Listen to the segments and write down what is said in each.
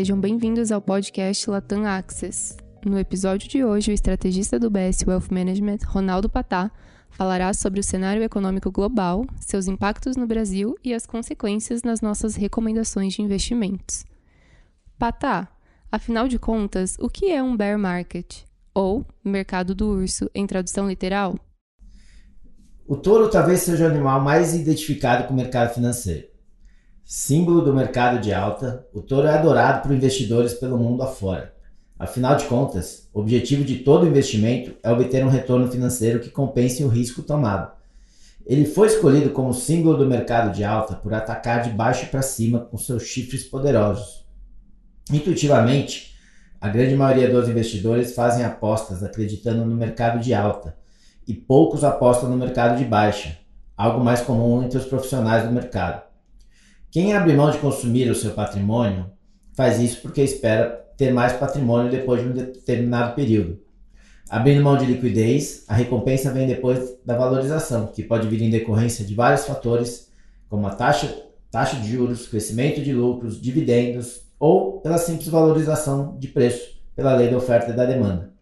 sejam bem-vindos ao podcast Latam Access. No episódio de hoje, o estrategista do BS Wealth Management, Ronaldo Patá, falará sobre o cenário econômico global, seus impactos no Brasil e as consequências nas nossas recomendações de investimentos. Patá, afinal de contas, o que é um bear market? Ou mercado do urso, em tradução literal? O touro talvez seja o animal mais identificado com o mercado financeiro. Símbolo do mercado de alta, o touro é adorado por investidores pelo mundo afora. Afinal de contas, o objetivo de todo investimento é obter um retorno financeiro que compense o risco tomado. Ele foi escolhido como símbolo do mercado de alta por atacar de baixo para cima com seus chifres poderosos. Intuitivamente, a grande maioria dos investidores fazem apostas acreditando no mercado de alta e poucos apostam no mercado de baixa, algo mais comum entre os profissionais do mercado. Quem abre mão de consumir o seu patrimônio faz isso porque espera ter mais patrimônio depois de um determinado período. Abrindo mão de liquidez, a recompensa vem depois da valorização, que pode vir em decorrência de vários fatores, como a taxa, taxa de juros, crescimento de lucros, dividendos ou pela simples valorização de preço, pela lei da oferta e da demanda.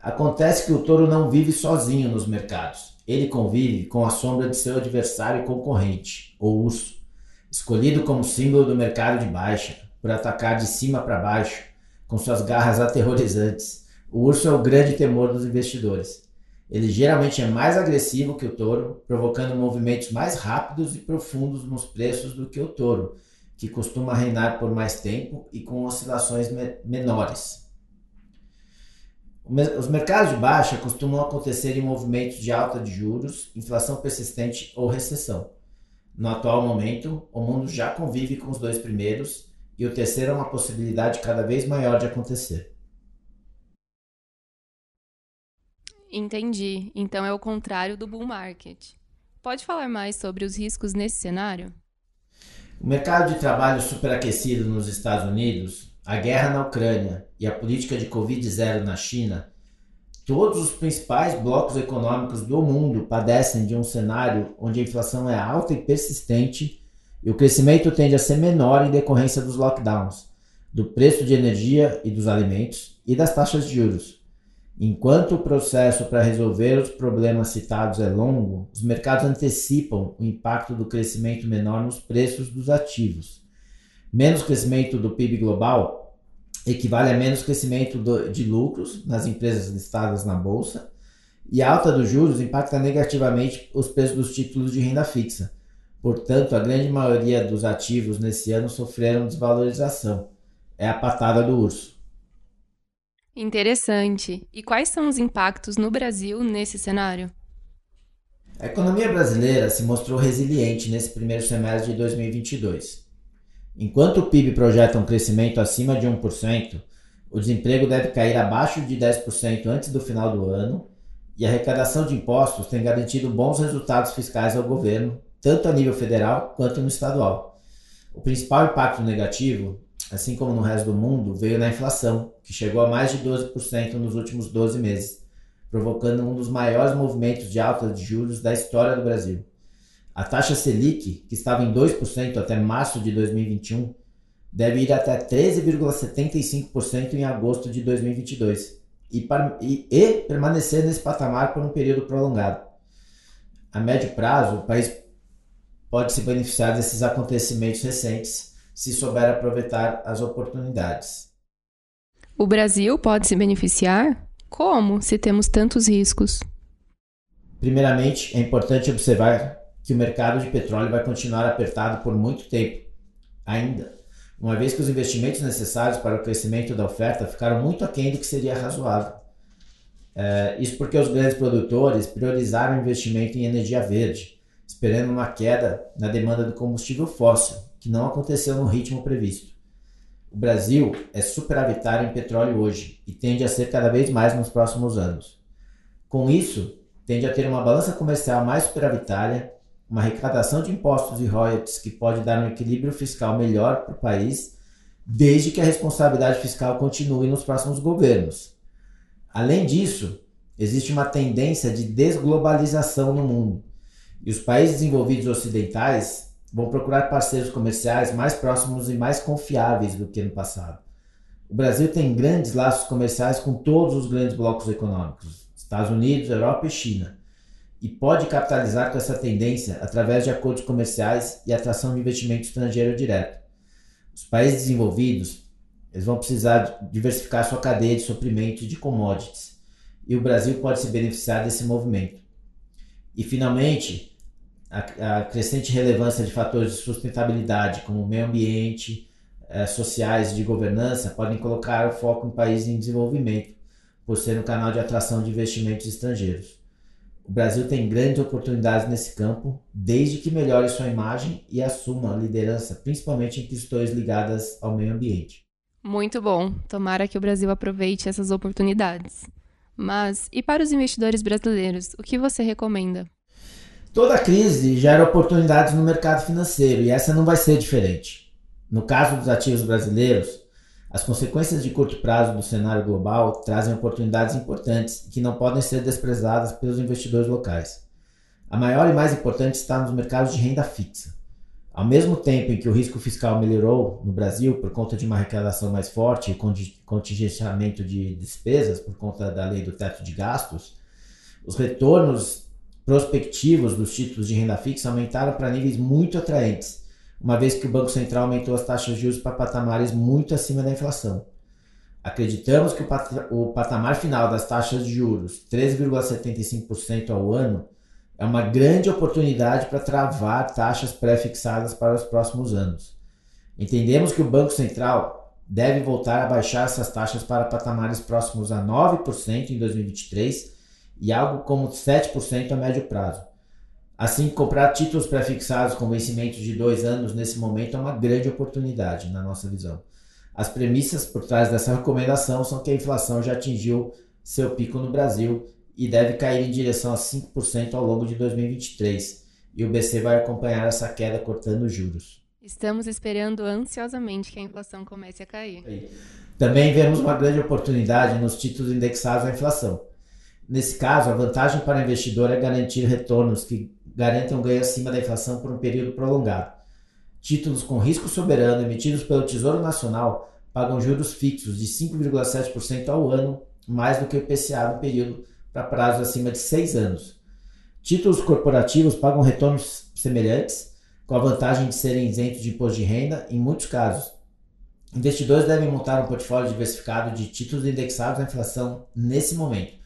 Acontece que o touro não vive sozinho nos mercados. Ele convive com a sombra de seu adversário e concorrente, o urso escolhido como símbolo do mercado de baixa, por atacar de cima para baixo, com suas garras aterrorizantes. O urso é o grande temor dos investidores. Ele geralmente é mais agressivo que o touro, provocando movimentos mais rápidos e profundos nos preços do que o touro, que costuma reinar por mais tempo e com oscilações me menores. Os mercados de baixa costumam acontecer em movimentos de alta de juros, inflação persistente ou recessão. No atual momento, o mundo já convive com os dois primeiros e o terceiro é uma possibilidade cada vez maior de acontecer. Entendi. Então é o contrário do bull market. Pode falar mais sobre os riscos nesse cenário? O mercado de trabalho superaquecido nos Estados Unidos, a guerra na Ucrânia e a política de Covid-0 na China Todos os principais blocos econômicos do mundo padecem de um cenário onde a inflação é alta e persistente e o crescimento tende a ser menor em decorrência dos lockdowns, do preço de energia e dos alimentos e das taxas de juros. Enquanto o processo para resolver os problemas citados é longo, os mercados antecipam o impacto do crescimento menor nos preços dos ativos. Menos crescimento do PIB global equivale a menos crescimento do, de lucros nas empresas listadas na bolsa, e a alta dos juros impacta negativamente os preços dos títulos de renda fixa. Portanto, a grande maioria dos ativos nesse ano sofreram desvalorização. É a patada do urso. Interessante. E quais são os impactos no Brasil nesse cenário? A economia brasileira se mostrou resiliente nesse primeiro semestre de 2022. Enquanto o PIB projeta um crescimento acima de 1%, o desemprego deve cair abaixo de 10% antes do final do ano e a arrecadação de impostos tem garantido bons resultados fiscais ao governo, tanto a nível federal quanto no estadual. O principal impacto negativo, assim como no resto do mundo, veio na inflação, que chegou a mais de 12% nos últimos 12 meses, provocando um dos maiores movimentos de alta de juros da história do Brasil. A taxa Selic, que estava em 2% até março de 2021, deve ir até 13,75% em agosto de 2022 e, e, e, permanecer nesse patamar por um período prolongado. A médio prazo, o país pode se beneficiar desses acontecimentos recentes se souber aproveitar as oportunidades. O Brasil pode se beneficiar? Como, se temos tantos riscos? Primeiramente, é importante observar que o mercado de petróleo vai continuar apertado por muito tempo ainda, uma vez que os investimentos necessários para o crescimento da oferta ficaram muito aquém do que seria razoável. É, isso porque os grandes produtores priorizaram o investimento em energia verde, esperando uma queda na demanda do combustível fóssil, que não aconteceu no ritmo previsto. O Brasil é superavitário em petróleo hoje e tende a ser cada vez mais nos próximos anos. Com isso, tende a ter uma balança comercial mais superavitária uma arrecadação de impostos e royalties que pode dar um equilíbrio fiscal melhor para o país, desde que a responsabilidade fiscal continue nos próximos governos. Além disso, existe uma tendência de desglobalização no mundo, e os países desenvolvidos ocidentais vão procurar parceiros comerciais mais próximos e mais confiáveis do que no passado. O Brasil tem grandes laços comerciais com todos os grandes blocos econômicos, Estados Unidos, Europa e China, e pode capitalizar com essa tendência através de acordos comerciais e atração de investimento estrangeiro direto. Os países desenvolvidos eles vão precisar diversificar sua cadeia de suprimento de commodities, e o Brasil pode se beneficiar desse movimento. E, finalmente, a, a crescente relevância de fatores de sustentabilidade, como meio ambiente, eh, sociais e de governança, podem colocar o foco em países em desenvolvimento, por ser um canal de atração de investimentos estrangeiros. O Brasil tem grandes oportunidades nesse campo, desde que melhore sua imagem e assuma a liderança, principalmente em questões ligadas ao meio ambiente. Muito bom. Tomara que o Brasil aproveite essas oportunidades. Mas, e para os investidores brasileiros, o que você recomenda? Toda crise gera oportunidades no mercado financeiro e essa não vai ser diferente. No caso dos ativos brasileiros, as consequências de curto prazo do cenário global trazem oportunidades importantes que não podem ser desprezadas pelos investidores locais. A maior e mais importante está nos mercados de renda fixa. Ao mesmo tempo em que o risco fiscal melhorou no Brasil por conta de uma arrecadação mais forte e contingenciamento de despesas por conta da lei do teto de gastos, os retornos prospectivos dos títulos de renda fixa aumentaram para níveis muito atraentes, uma vez que o Banco Central aumentou as taxas de juros para patamares muito acima da inflação. Acreditamos que o patamar final das taxas de juros, 13,75% ao ano, é uma grande oportunidade para travar taxas pré-fixadas para os próximos anos. Entendemos que o Banco Central deve voltar a baixar essas taxas para patamares próximos a 9% em 2023 e algo como 7% a médio prazo. Assim, comprar títulos pré-fixados com vencimentos de dois anos nesse momento é uma grande oportunidade, na nossa visão. As premissas por trás dessa recomendação são que a inflação já atingiu seu pico no Brasil e deve cair em direção a 5% ao longo de 2023, e o BC vai acompanhar essa queda cortando juros. Estamos esperando ansiosamente que a inflação comece a cair. Também vemos uma grande oportunidade nos títulos indexados à inflação. Nesse caso, a vantagem para o investidor é garantir retornos que garantam ganho acima da inflação por um período prolongado. Títulos com risco soberano emitidos pelo Tesouro Nacional pagam juros fixos de 5,7% ao ano, mais do que o IPCA no período para prazos acima de 6 anos. Títulos corporativos pagam retornos semelhantes, com a vantagem de serem isentos de imposto de renda em muitos casos. Investidores devem montar um portfólio diversificado de títulos indexados à inflação nesse momento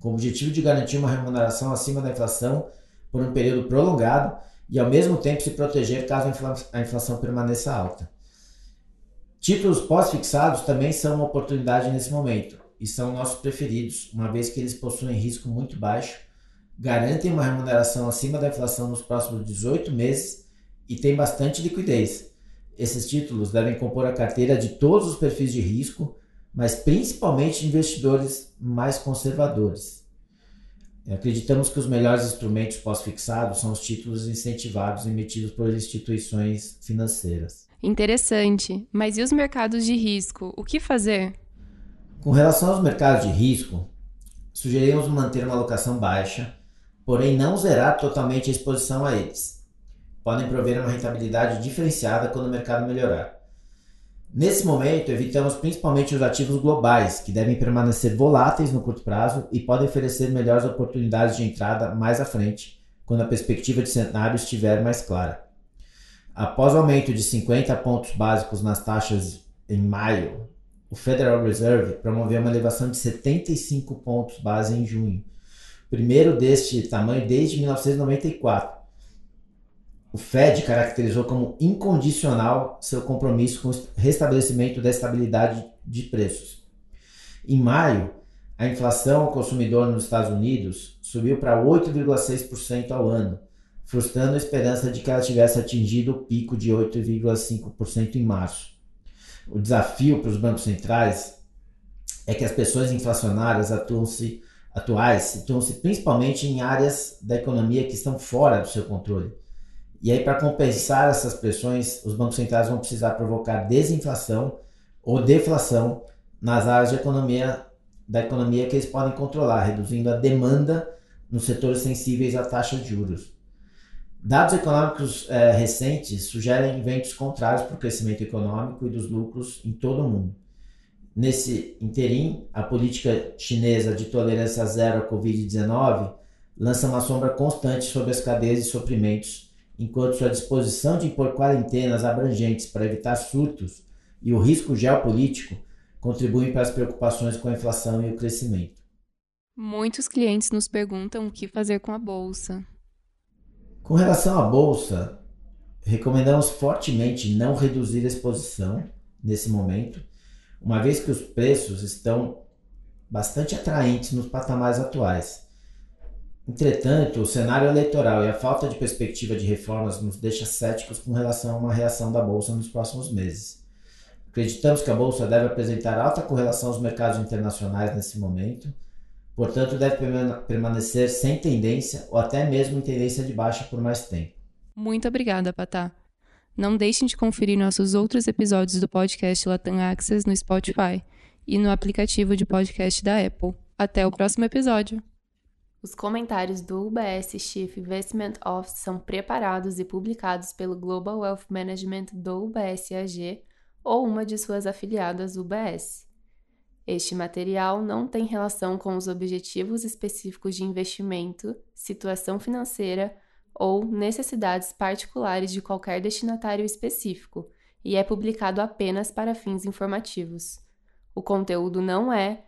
com o objetivo de garantir uma remuneração acima da inflação por um período prolongado e, ao mesmo tempo, se proteger caso a inflação permaneça alta. Títulos pós-fixados também são uma oportunidade nesse momento e são nossos preferidos, uma vez que eles possuem risco muito baixo, garantem uma remuneração acima da inflação nos próximos 18 meses e têm bastante liquidez. Esses títulos devem compor a carteira de todos os perfis de risco mas principalmente investidores mais conservadores. Acreditamos que os melhores instrumentos pós-fixados são os títulos incentivados emitidos por instituições financeiras. Interessante. Mas e os mercados de risco? O que fazer? Com relação aos mercados de risco, sugerimos manter uma alocação baixa, porém não zerar totalmente a exposição a eles. Podem prover uma rentabilidade diferenciada quando o mercado melhorar. Nesse momento, evitamos principalmente os ativos globais, que devem permanecer voláteis no curto prazo e podem oferecer melhores oportunidades de entrada mais à frente, quando a perspectiva de cenário estiver mais clara. Após o aumento de 50 pontos básicos nas taxas em maio, o Federal Reserve promoveu uma elevação de 75 pontos base em junho, primeiro deste tamanho desde 1994 o Fed caracterizou como incondicional seu compromisso com o restabelecimento da estabilidade de preços. Em maio, a inflação ao consumidor nos Estados Unidos subiu para 8,6% ao ano, frustrando a esperança de que ela tivesse atingido o pico de 8,5% em março. O desafio para os bancos centrais é que as pressões inflacionárias atuam-se atuais situam-se principalmente em áreas da economia que estão fora do seu controle e aí, para compensar essas pressões, os bancos centrais vão precisar provocar desinflação ou deflação nas áreas de economia, da economia que eles podem controlar, reduzindo a demanda nos setores sensíveis à taxa de juros. Dados econômicos é, recentes sugerem ventos contrários para o crescimento econômico e dos lucros em todo o mundo. Nesse interim, a política chinesa de tolerância zero à Covid-19 lança uma sombra constante sobre as cadeias de suprimentos, enquanto sua disposição de impor quarentenas abrangentes para evitar surtos e o risco geopolítico contribuem para as preocupações com a inflação e o crescimento. Muitos clientes nos perguntam o que fazer com a bolsa. Com relação à bolsa, recomendamos fortemente não reduzir a exposição nesse momento uma vez que os preços estão bastante atraentes nos patamares atuais. Entretanto, o cenário eleitoral e a falta de perspectiva de reformas nos deixa céticos com relação a uma reação da bolsa nos próximos meses. Acreditamos que a bolsa deve apresentar alta correlação aos mercados internacionais nesse momento, portanto, deve permanecer sem tendência ou até mesmo em tendência de baixa por mais tempo. Muito obrigada, Patá. Não deixem de conferir nossos outros episódios do podcast Latam Access no Spotify e no aplicativo de podcast da Apple. Até o próximo episódio! Os comentários do UBS Chief Investment Office são preparados e publicados pelo Global Wealth Management do UBS AG ou uma de suas afiliadas UBS. Este material não tem relação com os objetivos específicos de investimento, situação financeira ou necessidades particulares de qualquer destinatário específico e é publicado apenas para fins informativos. O conteúdo não é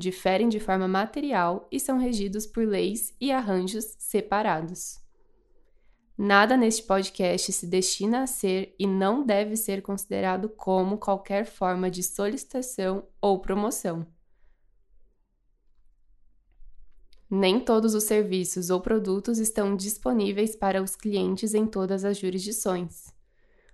diferem de forma material e são regidos por leis e arranjos separados. Nada neste podcast se destina a ser e não deve ser considerado como qualquer forma de solicitação ou promoção. Nem todos os serviços ou produtos estão disponíveis para os clientes em todas as jurisdições.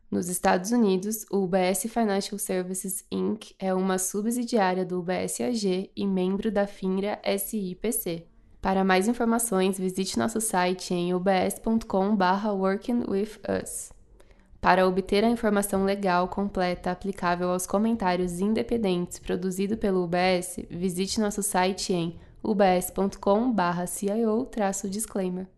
Nos Estados Unidos, o UBS Financial Services Inc. é uma subsidiária do UBS AG e membro da FINRA SIPC. Para mais informações, visite nosso site em ubs.com/workingwithus. Para obter a informação legal completa aplicável aos comentários independentes produzido pelo UBS, visite nosso site em ubs.com/cio-disclaimer.